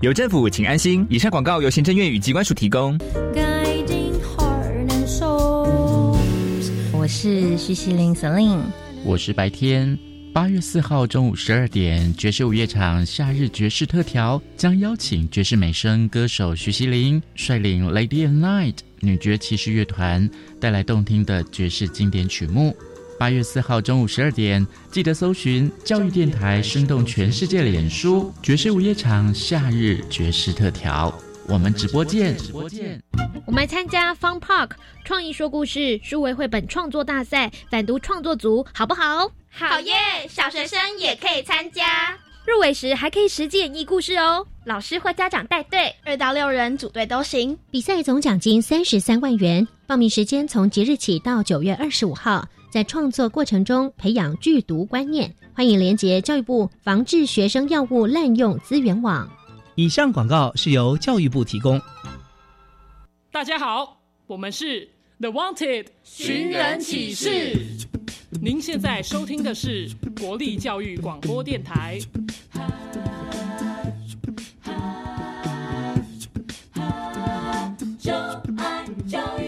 有政府，请安心。以上广告由行政院与机关署提供。我是徐熙林 Celine，我是白天。八月四号中午十二点，爵士午夜场夏日爵士特调将邀请爵士美声歌手徐熙林率领 Lady and Night 女爵骑士乐团带来动听的爵士经典曲目。八月四号中午十二点，记得搜寻教育电台，生动全世界脸书爵士午夜场夏日爵士特调，我们直播见。直播见。我们参加 Fun Park 创意说故事数位绘本创作大赛，反读创作组好不好？好耶！小学生也可以参加，入围时还可以实际演绎故事哦。老师或家长带队，二到六人组队都行。比赛总奖金三十三万元，报名时间从即日起到九月二十五号。在创作过程中培养剧毒观念，欢迎连接教育部防治学生药物滥用资源网。以上广告是由教育部提供。大家好，我们是 The Wanted 寻人启事。您现在收听的是国立教育广播电台。就爱教育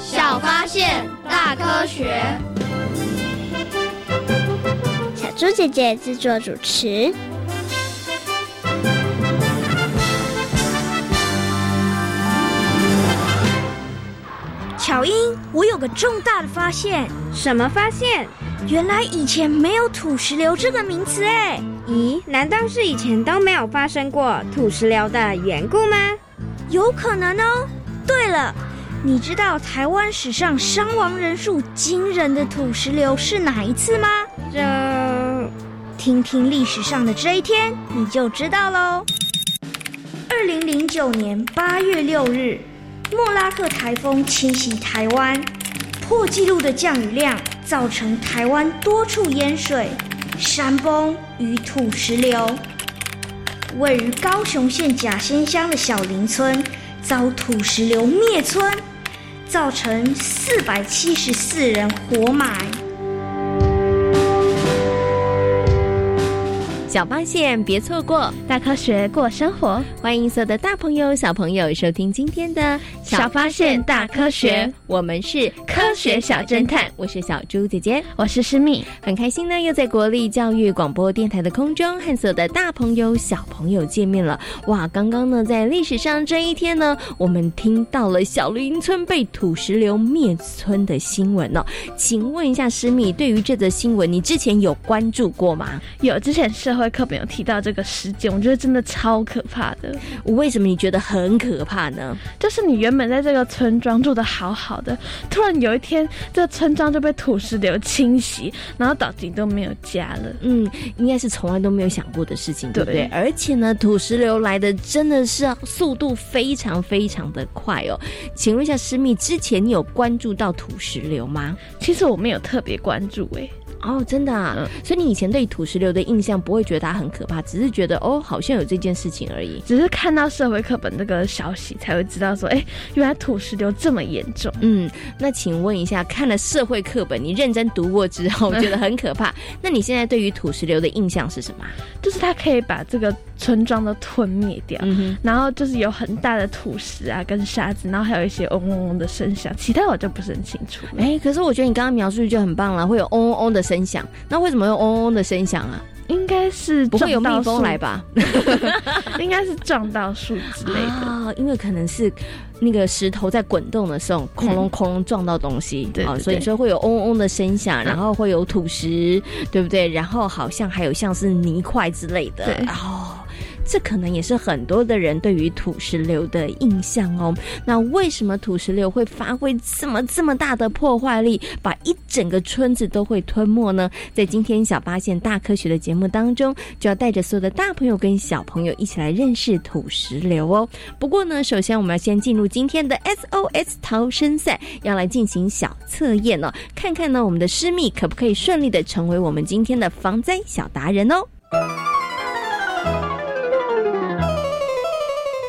小发现，大科学。小猪姐姐制作主持。巧英，我有个重大的发现。什么发现？原来以前没有土石流这个名词哎。咦，难道是以前都没有发生过土石流的缘故吗？有可能哦。对了，你知道台湾史上伤亡人数惊人的土石流是哪一次吗？这，听听历史上的这一天，你就知道喽。二零零九年八月六日，莫拉克台风侵袭台湾，破纪录的降雨量造成台湾多处淹水。山崩与土石流，位于高雄县甲仙乡的小林村遭土石流灭村，造成四百七十四人活埋。小发现，别错过大科学过生活。欢迎所有的大朋友、小朋友收听今天的小发现大科学。我们是科学小侦探，我是小猪姐姐，我是诗密，很开心呢，又在国立教育广播电台的空中和所有的大朋友、小朋友见面了。哇，刚刚呢，在历史上这一天呢，我们听到了小林村被土石流灭村的新闻哦。请问一下，诗密，对于这则新闻，你之前有关注过吗？有，之前社会课本有提到这个事件，我觉得真的超可怕的。为什么你觉得很可怕呢？就是你原本在这个村庄住的好好的，突然有一天，这个村庄就被土石流侵袭，然后导致都没有家了。嗯，应该是从来都没有想过的事情，对不对？而且呢，土石流来的真的是速度非常非常的快哦。请问一下，师密，之前你有关注到土石流吗？其实我没有特别关注，哎。哦，真的啊！所以你以前对土石流的印象不会觉得它很可怕，只是觉得哦，好像有这件事情而已。只是看到社会课本这个消息，才会知道说，哎，原来土石流这么严重。嗯，那请问一下，看了社会课本，你认真读过之后，觉得很可怕？那你现在对于土石流的印象是什么？就是它可以把这个村庄都吞灭掉，然后就是有很大的土石啊跟沙子，然后还有一些嗡嗡嗡的声响，其他我就不是很清楚。哎，可是我觉得你刚刚描述就很棒了，会有嗡嗡嗡的声响，那为什么有嗡嗡嗡的声响啊？应该是不会有蜜蜂来吧？应该是撞到树之类的啊，因为可能是那个石头在滚动的时候，哐隆哐隆撞到东西，对，所以说会有嗡嗡嗡的声响，然后会有土石，对不对？然后好像还有像是泥块之类的，哦。这可能也是很多的人对于土石流的印象哦。那为什么土石流会发挥这么这么大的破坏力，把一整个村子都会吞没呢？在今天小发现大科学的节目当中，就要带着所有的大朋友跟小朋友一起来认识土石流哦。不过呢，首先我们要先进入今天的 SOS 逃生赛，要来进行小测验哦，看看呢我们的师密可不可以顺利的成为我们今天的防灾小达人哦。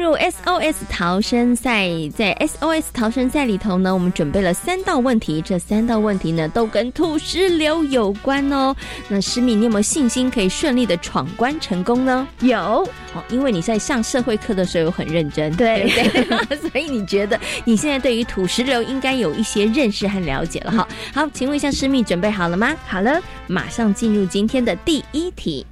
SOS 逃生赛，在 SOS 逃生赛里头呢，我们准备了三道问题，这三道问题呢都跟土石流有关哦。那诗敏，你有没有信心可以顺利的闯关成功呢？有，哦，因为你在上社会课的时候有很认真，对对，所以你觉得你现在对于土石流应该有一些认识和了解了哈。好，请问一下诗敏，准备好了吗？好了，马上进入今天的第一题。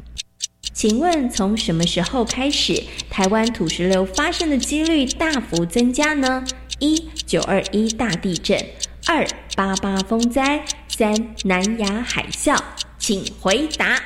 请问从什么时候开始，台湾土石流发生的几率大幅增加呢？一九二一大地震，二八八风灾，三南亚海啸，请回答。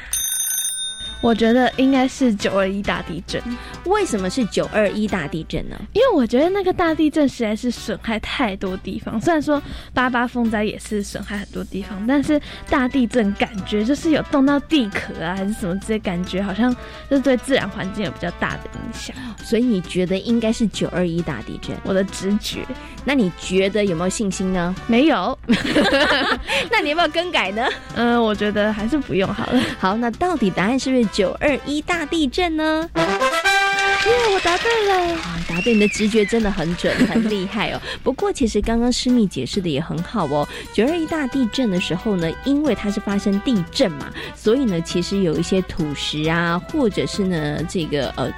我觉得应该是九二一大地震。为什么是九二一大地震呢？因为我觉得那个大地震实在是损害太多地方。虽然说八八风灾也是损害很多地方，但是大地震感觉就是有动到地壳啊，还是什么这些感觉，好像就是对自然环境有比较大的影响。所以你觉得应该是九二一大地震？我的直觉。那你觉得有没有信心呢？没有。那你要不要更改呢？嗯，我觉得还是不用好了。好，那到底答案是不是？九二一大地震呢？耶，我答对了！答对，你的直觉真的很准，很厉害哦。不过，其实刚刚师密解释的也很好哦。九二一大地震的时候呢，因为它是发生地震嘛，所以呢，其实有一些土石啊，或者是呢，这个呃。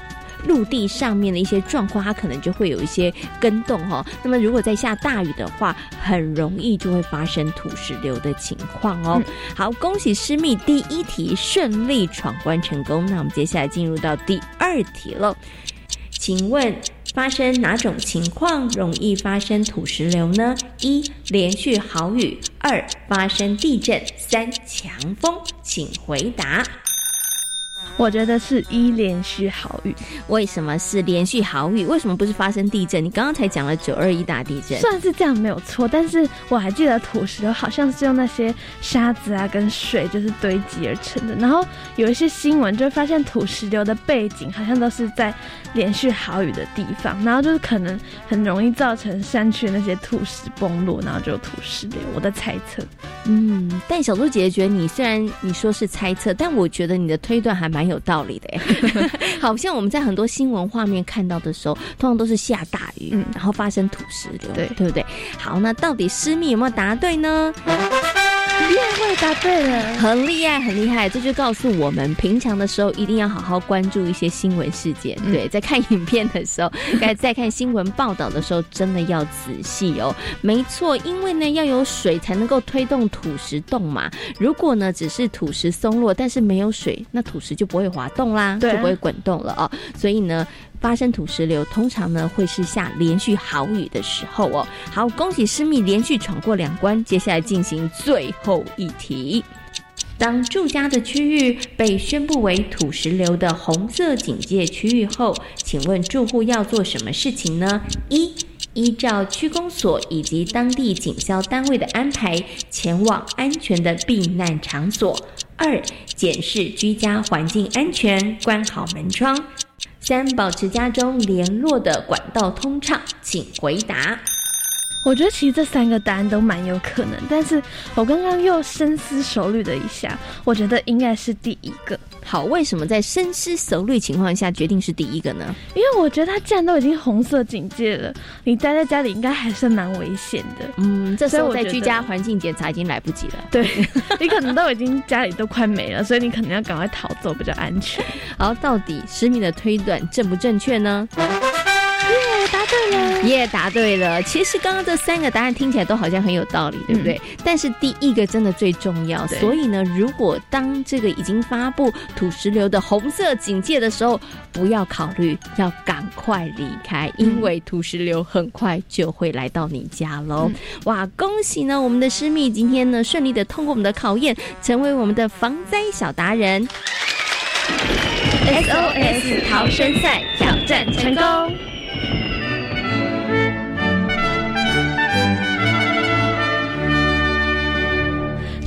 陆地上面的一些状况，它可能就会有一些跟动哈。那么如果在下大雨的话，很容易就会发生土石流的情况哦。好，恭喜师密第一题顺利闯关成功。那我们接下来进入到第二题了。请问发生哪种情况容易发生土石流呢？一连续豪雨，二发生地震，三强风，请回答。我觉得是一连续好雨，为什么是连续好雨？为什么不是发生地震？你刚刚才讲了九二一大地震，算是这样没有错。但是我还记得土石流好像是用那些沙子啊跟水就是堆积而成的。然后有一些新闻就发现土石流的背景好像都是在连续好雨的地方，然后就是可能很容易造成山区那些土石崩落，然后就有土石流。我的猜测，嗯，但小猪姐姐觉得你虽然你说是猜测，但我觉得你的推断还蛮。有道理的，好像我们在很多新闻画面看到的时候，通常都是下大雨，然后发生土石流，对对不对？好，那到底私密有没有答对呢？答对了，很厉害，很厉害。这就告诉我们，平常的时候一定要好好关注一些新闻事件。对，在看影片的时候，该在看新闻报道的时候，真的要仔细哦。没错，因为呢，要有水才能够推动土石动嘛。如果呢，只是土石松落，但是没有水，那土石就不会滑动啦，就不会滚动了哦。所以呢。发生土石流，通常呢会是下连续好雨的时候哦。好，恭喜师密连续闯过两关，接下来进行最后一题。当住家的区域被宣布为土石流的红色警戒区域后，请问住户要做什么事情呢？一、依照区公所以及当地警消单位的安排，前往安全的避难场所。二、检视居家环境安全，关好门窗；三、保持家中联络的管道通畅。请回答。我觉得其实这三个答案都蛮有可能，但是我刚刚又深思熟虑了一下，我觉得应该是第一个。好，为什么在深思熟虑情况下决定是第一个呢？因为我觉得他既然都已经红色警戒了，你待在家里应该还是蛮危险的。嗯，这时候在居家环境检查已经来不及了。对，你可能都已经家里都快没了，所以你可能要赶快逃走比较安全。好，到底十米的推断正不正确呢？耶，答对了！耶，答对了。其实刚刚这三个答案听起来都好像很有道理，对不对？但是第一个真的最重要。所以呢，如果当这个已经发布土石流的红色警戒的时候，不要考虑，要赶快离开，因为土石流很快就会来到你家喽。哇，恭喜呢，我们的师密今天呢顺利的通过我们的考验，成为我们的防灾小达人。SOS 逃生赛挑战成功。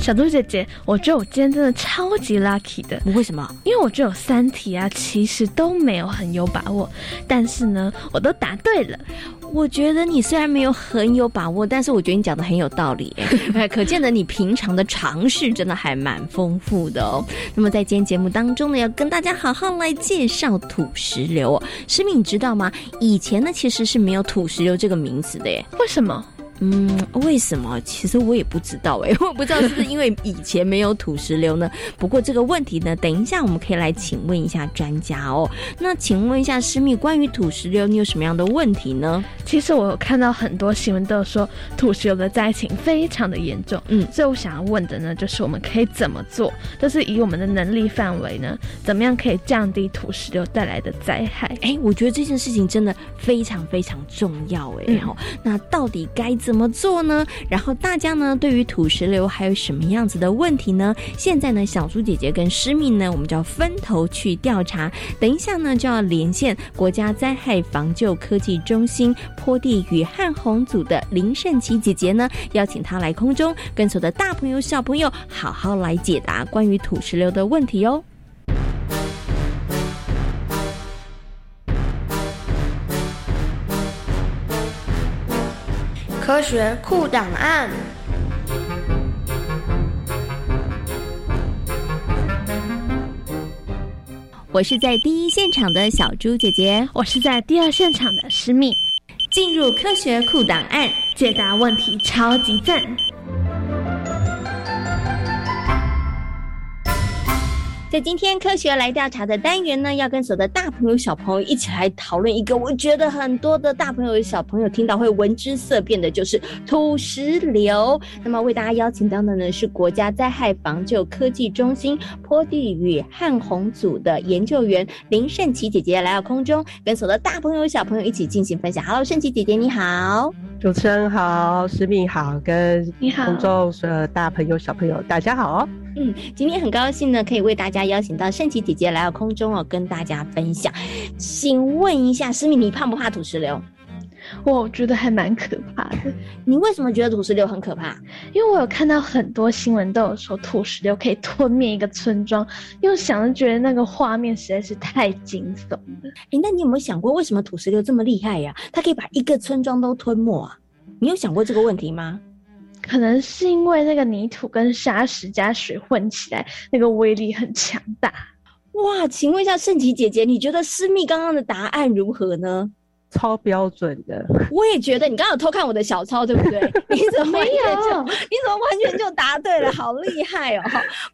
小猪姐姐，我觉得我今天真的超级 lucky 的。为什么？因为我觉得有三题啊，其实都没有很有把握，但是呢，我都答对了。我觉得你虽然没有很有把握，但是我觉得你讲的很有道理，可见得你平常的尝试真的还蛮丰富的哦。那么在今天节目当中呢，要跟大家好好来介绍土石流哦。诗敏，你知道吗？以前呢其实是没有土石流这个名词的耶。为什么？嗯，为什么？其实我也不知道哎，我不知道是不是因为以前没有土石流呢？不过这个问题呢，等一下我们可以来请问一下专家哦。那请问一下师密，关于土石流，你有什么样的问题呢？其实我有看到很多新闻都有说土石流的灾情非常的严重，嗯，所以我想要问的呢，就是我们可以怎么做？就是以我们的能力范围呢，怎么样可以降低土石流带来的灾害？哎，我觉得这件事情真的非常非常重要哎。然后，那到底该？怎么做呢？然后大家呢，对于土石流还有什么样子的问题呢？现在呢，小猪姐姐跟诗敏呢，我们就要分头去调查。等一下呢，就要连线国家灾害防救科技中心坡地与旱洪组的林胜琪姐姐呢，邀请她来空中，跟所有的大朋友小朋友好好来解答关于土石流的问题哦。科学库档案。我是在第一现场的小猪姐姐，我是在第二现场的诗密。进入科学库档案，解答问题超级赞。在今天科学来调查的单元呢，要跟所有的大朋友小朋友一起来讨论一个，我觉得很多的大朋友小朋友听到会闻之色变的，就是土石流。那么为大家邀请到的呢是国家灾害防救科技中心坡地与旱洪组的研究员林胜琪姐姐来到空中，跟所有的大朋友小朋友一起进行分享。Hello，胜琪姐姐你好，主持人好，师命好，跟你好，空中所有的大朋友小朋友大家好。嗯，今天很高兴呢，可以为大家邀请到圣琪姐姐来到空中哦，跟大家分享。请问一下，思敏，你怕不怕土石流？我觉得还蛮可怕的。你为什么觉得土石流很可怕？因为我有看到很多新闻都有说土石流可以吞灭一个村庄，又想着觉得那个画面实在是太惊悚了。哎，那你有没有想过，为什么土石流这么厉害呀？它可以把一个村庄都吞没啊？你有想过这个问题吗？可能是因为那个泥土跟沙石加水混起来，那个威力很强大。哇，请问一下圣琪姐姐，你觉得思密刚刚的答案如何呢？超标准的，我也觉得你刚刚有偷看我的小抄，对不对？你怎么完全就你怎么完全就答对了，好厉害哦！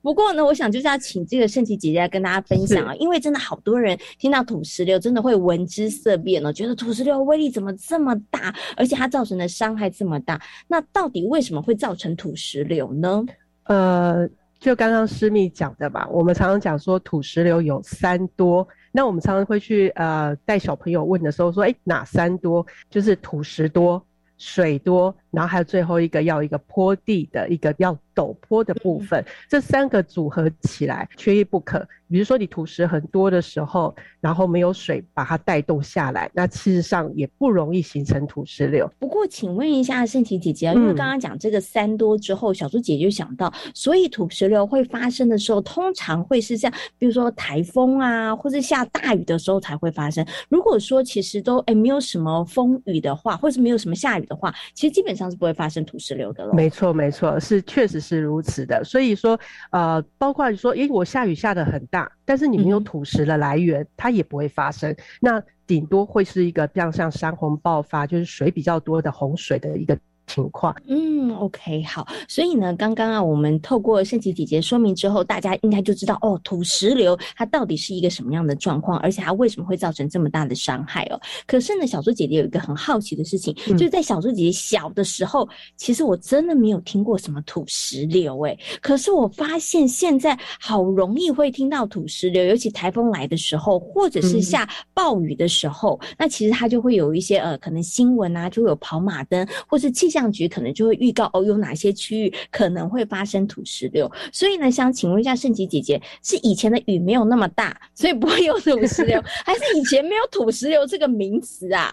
不过呢，我想就是要请这个圣琪姐姐来跟大家分享啊，因为真的好多人听到土石流，真的会闻之色变哦，觉得土石流威力怎么这么大，而且它造成的伤害这么大。那到底为什么会造成土石流呢？呃，就刚刚师密讲的吧，我们常常讲说土石流有三多。那我们常常会去呃带小朋友问的时候说，哎，哪山多？就是土石多、水多，然后还有最后一个要一个坡地的一个要陡坡的部分，这三个组合起来缺一不可。比如说你土石很多的时候，然后没有水把它带动下来，那事实上也不容易形成土石流。不过，请问一下圣琪姐姐，因为刚刚讲这个三多之后，小猪姐就想到，所以土石流会发生的时候，通常会是这样，比如说台风啊，或者下大雨的时候才会发生。如果说其实都哎没有什么风雨的话，或是没有什么下雨的话，其实基本上是不会发生土石流的了。没错，没错，是确实是如此的。所以说，呃，包括你说，诶，我下雨下的很大。但是你没有土石的来源，它也不会发生。那顶多会是一个像像山洪爆发，就是水比较多的洪水的一个。情况，嗯，OK，好，所以呢，刚刚啊，我们透过圣琪姐姐说明之后，大家应该就知道哦，土石流它到底是一个什么样的状况，而且它为什么会造成这么大的伤害哦。可是呢，小猪姐姐有一个很好奇的事情，就是在小猪姐姐小的时候，其实我真的没有听过什么土石流，哎，可是我发现现在好容易会听到土石流，尤其台风来的时候，或者是下暴雨的时候，那其实它就会有一些呃，可能新闻啊，就会有跑马灯或是气。气象局可能就会预告哦，有哪些区域可能会发生土石流。所以呢，想请问一下圣吉姐姐，是以前的雨没有那么大，所以不会有土石流，还是以前没有土石流这个名词啊？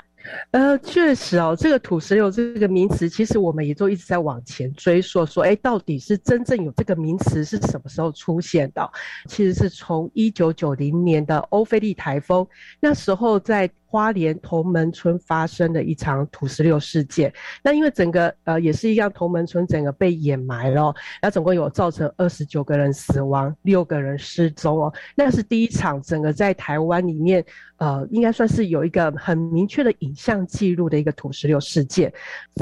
呃，确实哦，这个土石流这个名词，其实我们也都一直在往前追溯，说，哎，到底是真正有这个名词是什么时候出现的？其实是从一九九零年的欧菲利台风，那时候在。花莲同门村发生的一场土石流事件，那因为整个呃也是一样，同门村整个被掩埋了，那总共有造成二十九个人死亡，六个人失踪哦。那是第一场整个在台湾里面，呃，应该算是有一个很明确的影像记录的一个土石流事件。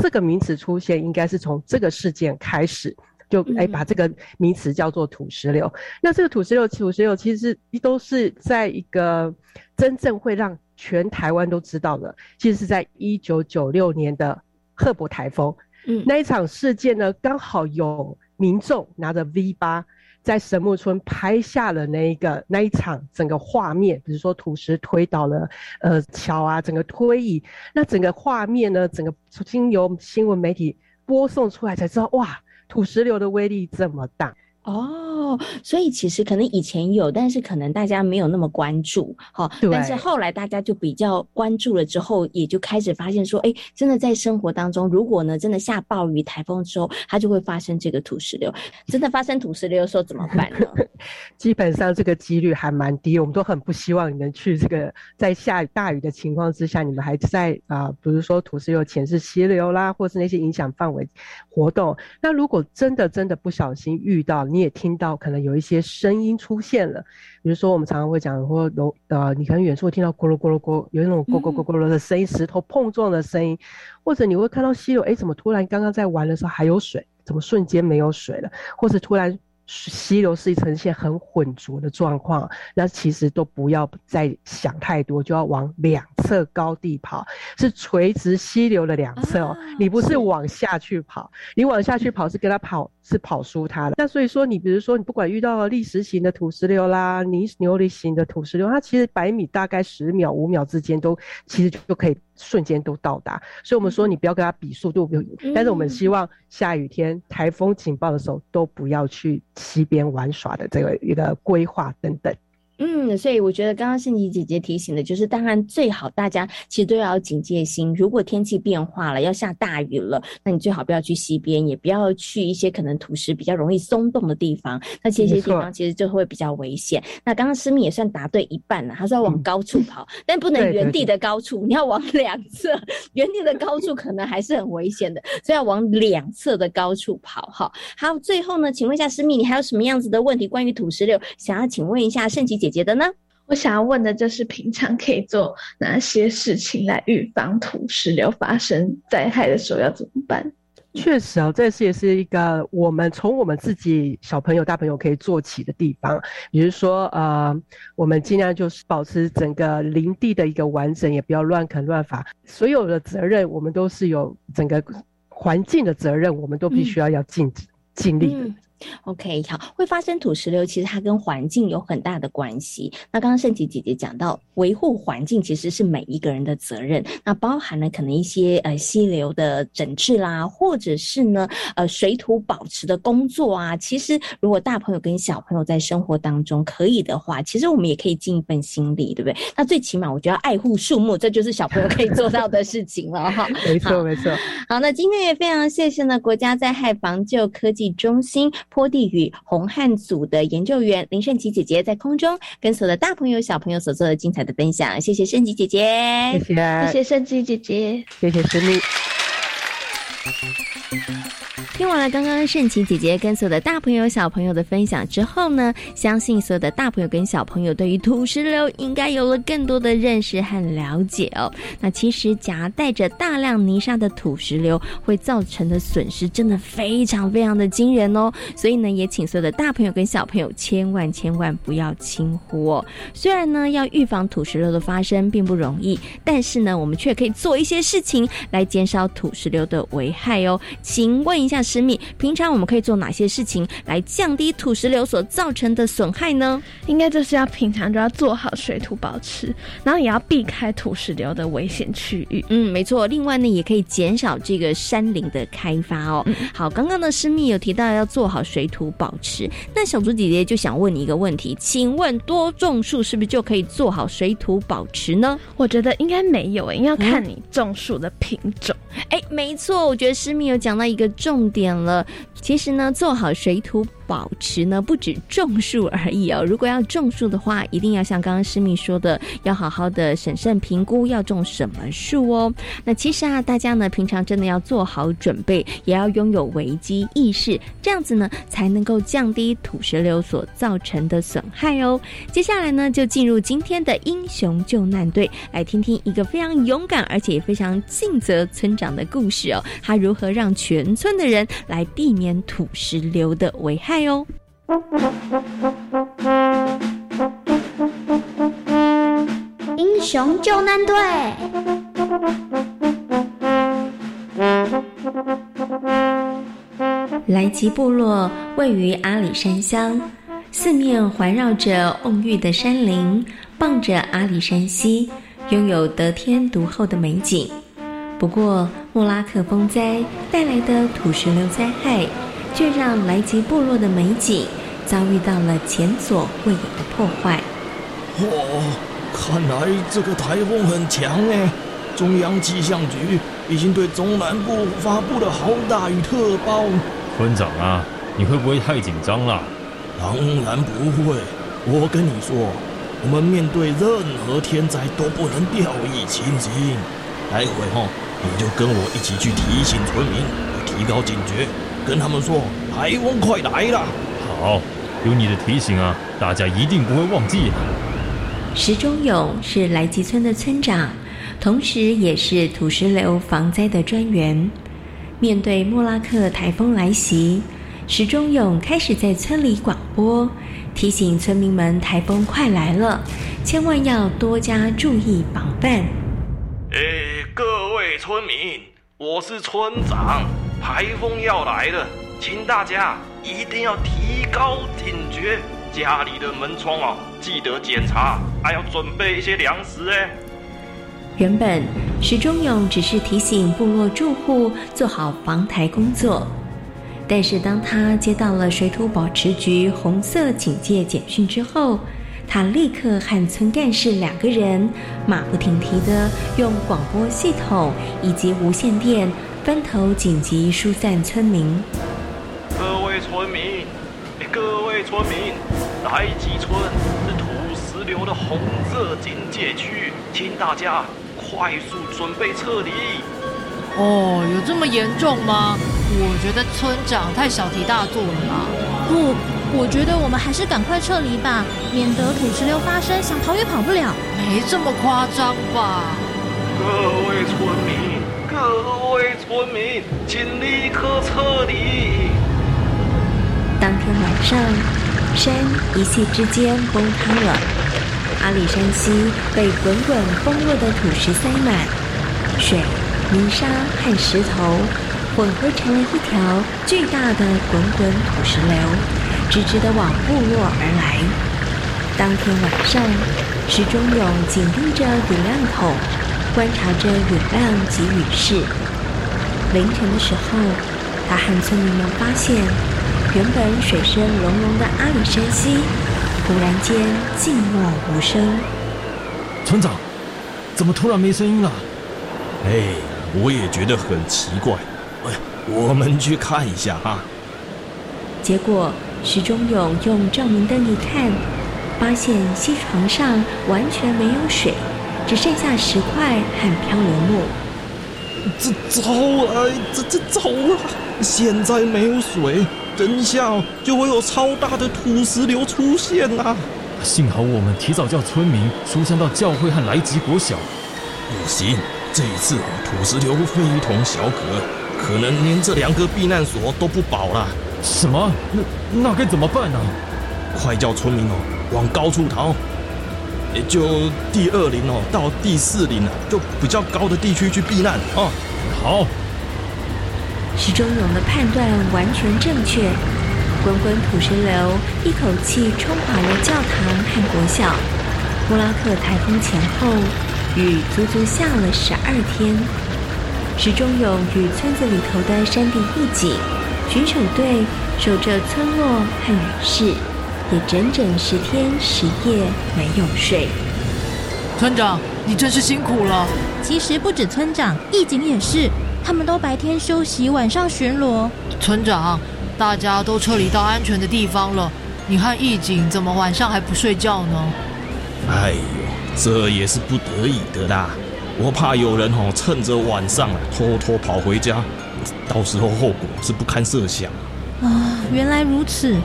这个名词出现，应该是从这个事件开始，就哎把这个名词叫做土石流。那这个土石流，土石流其实都是在一个真正会让全台湾都知道了，其实是在一九九六年的赫伯台风，嗯，那一场事件呢，刚好有民众拿着 V 八在神木村拍下了那一个那一场整个画面，比如说土石推倒了呃桥啊，整个推移，那整个画面呢，整个经由新闻媒体播送出来才知道，哇，土石流的威力这么大。哦，所以其实可能以前有，但是可能大家没有那么关注，哈。但是后来大家就比较关注了之后，也就开始发现说，哎，真的在生活当中，如果呢真的下暴雨、台风之后，它就会发生这个土石流。真的发生土石流的时候怎么办呢？基本上这个几率还蛮低，我们都很不希望你们去这个在下大雨的情况之下，你们还在啊，比如说土石流前是溪流啦，或是那些影响范围活动。那如果真的真的不小心遇到，你你也听到可能有一些声音出现了，比如说我们常常会讲或楼呃，你可能远处听到咕噜咕噜咕，有那种咕咕咕咕噜的声音，石头碰撞的声音，或者你会看到溪流，哎，怎么突然刚刚在玩的时候还有水，怎么瞬间没有水了，或者突然。溪流是呈现很浑浊的状况，那其实都不要再想太多，就要往两侧高地跑，是垂直溪流的两侧哦。你不是往下去跑，你往下去跑是跟他跑，是跑输他的。那所以说，你比如说你不管遇到砾石型的土石流啦，泥琉璃型的土石流，它其实百米大概十秒、五秒之间都其实就可以。瞬间都到达，所以我们说你不要跟他比速度，但是我们希望下雨天、台风警报的时候都不要去溪边玩耍的这个一个规划等等。嗯，所以我觉得刚刚圣琪姐姐提醒的，就是当然最好大家其实都要警戒心。如果天气变化了，要下大雨了，那你最好不要去溪边，也不要去一些可能土石比较容易松动的地方。那这些地方其实就会比较危险。那刚刚思密也算答对一半了，他说要往高处跑，但不能原地的高处，你要往 两侧，原地的高处可能还是很危险的，所以要往两侧的高处跑。哈，好，最后呢，请问一下思密，你还有什么样子的问题关于土石流，想要请问一下圣琪姐？姐的呢？我想要问的就是，平常可以做哪些事情来预防土石流发生灾害的时候要怎么办？确实啊，这是也是一个我们从我们自己小朋友、大朋友可以做起的地方。比如说，呃，我们尽量就是保持整个林地的一个完整，也不要乱垦乱伐。所有的责任，我们都是有整个环境的责任，我们都必须要要尽尽力的。OK，好，会发生土石流，其实它跟环境有很大的关系。那刚刚盛琪姐姐讲到，维护环境其实是每一个人的责任，那包含了可能一些呃溪流的整治啦，或者是呢呃水土保持的工作啊。其实如果大朋友跟小朋友在生活当中可以的话，其实我们也可以尽一份心力，对不对？那最起码我觉得爱护树木，这就是小朋友可以做到的事情了哈。没错，没错。好，那今天也非常谢谢呢国家灾害防救科技中心。坡地与红汉组的研究员林胜琪姐姐在空中跟所有的大朋友、小朋友所做的精彩的分享，谢谢胜琪姐姐，谢谢，谢谢胜琪姐姐，谢谢思密。听完了刚刚盛琪姐姐跟所有的大朋友小朋友的分享之后呢，相信所有的大朋友跟小朋友对于土石流应该有了更多的认识和了解哦。那其实夹带着大量泥沙的土石流会造成的损失真的非常非常的惊人哦。所以呢，也请所有的大朋友跟小朋友千万千万不要轻忽哦。虽然呢，要预防土石流的发生并不容易，但是呢，我们却可以做一些事情来减少土石流的危害哦。请问一下。师密，平常我们可以做哪些事情来降低土石流所造成的损害呢？应该就是要平常就要做好水土保持，然后也要避开土石流的危险区域。嗯，没错。另外呢，也可以减少这个山林的开发哦。好，刚刚的师密有提到要做好水土保持，那小竹姐姐就想问你一个问题，请问多种树是不是就可以做好水土保持呢？我觉得应该没有诶，应该看你种树的品种。哎，没错，我觉得诗密有讲到一个重。点了，其实呢，做好水土。保持呢不止种树而已哦，如果要种树的话，一定要像刚刚师密说的，要好好的审慎评估要种什么树哦。那其实啊，大家呢平常真的要做好准备，也要拥有危机意识，这样子呢才能够降低土石流所造成的损害哦。接下来呢，就进入今天的英雄救难队，来听听一个非常勇敢而且也非常尽责村长的故事哦。他如何让全村的人来避免土石流的危害？哟！英雄救难队。莱吉部落位于阿里山乡，四面环绕着蓊郁的山林，傍着阿里山溪，拥有得天独厚的美景。不过，莫拉克风灾带来的土石流灾害。却让莱吉部落的美景遭遇到了前所未有的破坏。哦，看来这个台风很强哎！中央气象局已经对中南部发布了豪大雨特报。村长啊，你会不会太紧张了？当然不会。我跟你说，我们面对任何天灾都不能掉以轻心。待会哈，你就跟我一起去提醒村民，提高警觉。跟他们说，台风快来了。好，有你的提醒啊，大家一定不会忘记。石忠勇是来吉村的村长，同时也是土石流防灾的专员。面对莫拉克台风来袭，石忠勇开始在村里广播，提醒村民们台风快来了，千万要多加注意防范。哎，各位村民，我是村长。台风要来了，请大家一定要提高警觉，家里的门窗啊，记得检查，还要准备一些粮食哎。原本石忠勇只是提醒部落住户做好防台工作，但是当他接到了水土保持局红色警戒简讯之后，他立刻和村干事两个人马不停蹄的用广播系统以及无线电。分头紧急疏散村民。各位村民，各位村民，来吉村是土石流的红色警戒区，请大家快速准备撤离。哦，有这么严重吗？我觉得村长太小题大做了吧。不，我觉得我们还是赶快撤离吧，免得土石流发生，想逃也跑不了。没这么夸张吧？各位村民。各位村民，请立刻撤离！当天晚上，山一夕之间崩塌了，阿里山西被滚滚崩落的土石塞满，水、泥沙和石头混合成了一条巨大的滚滚土石流，直直的往部落而来。当天晚上，石中勇紧盯着雨量筒，观察着雨量及雨势。凌晨的时候，他和村民们发现，原本水声隆隆的阿里山溪，忽然间静默无声。村长，怎么突然没声音了？哎，我也觉得很奇怪。哎，我们去看一下啊。结果，石中勇用照明灯一看，发现西床上完全没有水，只剩下石块和漂流木。这糟了！这这糟了！现在没有水，等下就会有超大的土石流出现啊！幸好我们提早叫村民疏散到教会和来吉国小。不行，这一次土石流非同小可，可能连这两个避难所都不保了。什么？那那该怎么办呢？快叫村民哦，往高处逃！也就第二林哦，到第四林啊，就比较高的地区去避难哦。好。石中勇的判断完全正确，滚滚土石流一口气冲垮了教堂和国校。莫拉克台风前后，雨足足下了十二天。石中勇与村子里头的山地义警、巡守队守着村落和雨势。也整整十天十夜没有睡。村长，你真是辛苦了。其实不止村长，义警也是，他们都白天休息，晚上巡逻。村长，大家都撤离到安全的地方了，你和义警怎么晚上还不睡觉呢？哎呦，这也是不得已的啦。我怕有人哦趁着晚上啊偷偷跑回家，到时候后果是不堪设想啊。原来如此。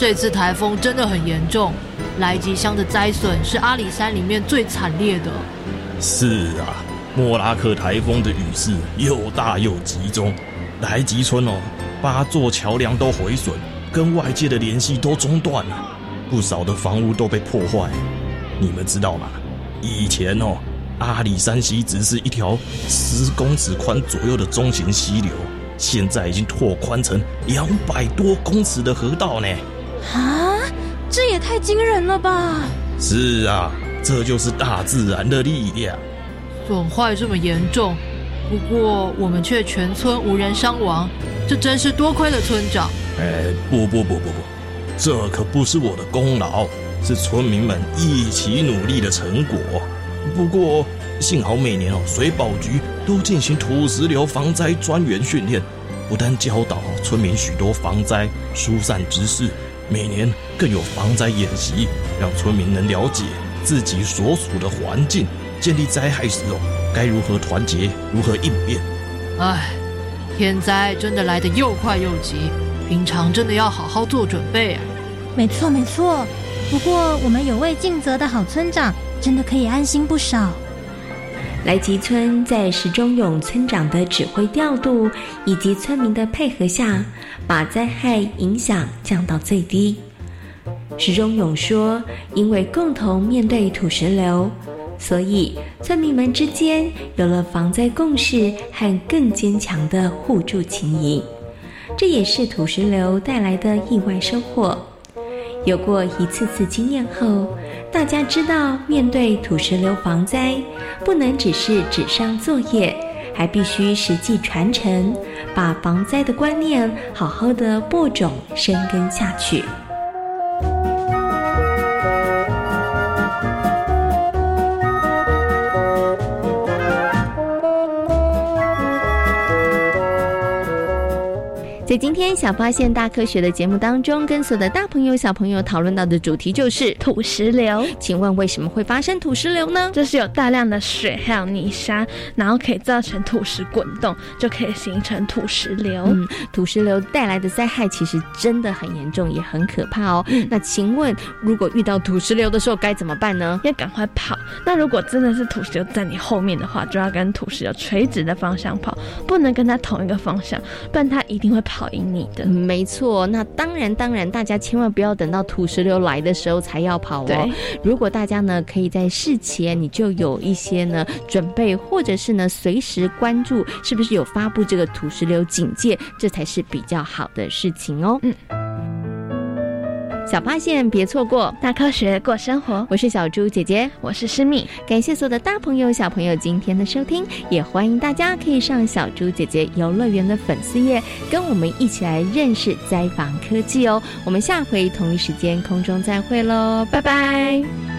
这次台风真的很严重，来吉乡的灾损是阿里山里面最惨烈的。是啊，莫拉克台风的雨势又大又集中，来吉村哦，八座桥梁都毁损，跟外界的联系都中断了，不少的房屋都被破坏。你们知道吗？以前哦，阿里山溪只是一条十公尺宽左右的中型溪流，现在已经拓宽成两百多公尺的河道呢。啊，这也太惊人了吧！是啊，这就是大自然的力量。损坏这么严重，不过我们却全村无人伤亡，这真是多亏了村长。哎，不不不不不，这可不是我的功劳，是村民们一起努力的成果。不过幸好每年哦，水保局都进行土石流防灾专员训练，不但教导村民许多防灾疏散知识。每年更有防灾演习，让村民能了解自己所处的环境，建立灾害时哦该如何团结，如何应变。唉，天灾真的来得又快又急，平常真的要好好做准备啊。没错没错，不过我们有位尽责的好村长，真的可以安心不少。来吉村在石中勇村长的指挥调度以及村民的配合下，把灾害影响降到最低。石中勇说：“因为共同面对土石流，所以村民们之间有了防灾共识和更坚强的互助情谊。这也是土石流带来的意外收获。有过一次次经验后。”大家知道，面对土石流防灾，不能只是纸上作业，还必须实际传承，把防灾的观念好好的播种、生根下去。在今天小发现大科学的节目当中，跟所有的大朋友小朋友讨论到的主题就是土石流。请问为什么会发生土石流呢？就是有大量的水还有泥沙，然后可以造成土石滚动，就可以形成土石流。嗯，土石流带来的灾害其实真的很严重，也很可怕哦。那请问，如果遇到土石流的时候该怎么办呢？要赶快跑。那如果真的是土石流在你后面的话，就要跟土石流垂直的方向跑，不能跟它同一个方向，不然它一定会跑。跑赢你的。没错，那当然当然，大家千万不要等到土石流来的时候才要跑哦。如果大家呢可以在事前你就有一些呢准备，或者是呢随时关注是不是有发布这个土石流警戒，这才是比较好的事情哦。嗯。小发现，别错过大科学过生活。我是小猪姐姐，我是诗敏。感谢所有的大朋友、小朋友今天的收听，也欢迎大家可以上小猪姐姐游乐园的粉丝页，跟我们一起来认识灾防科技哦。我们下回同一时间空中再会喽，拜拜。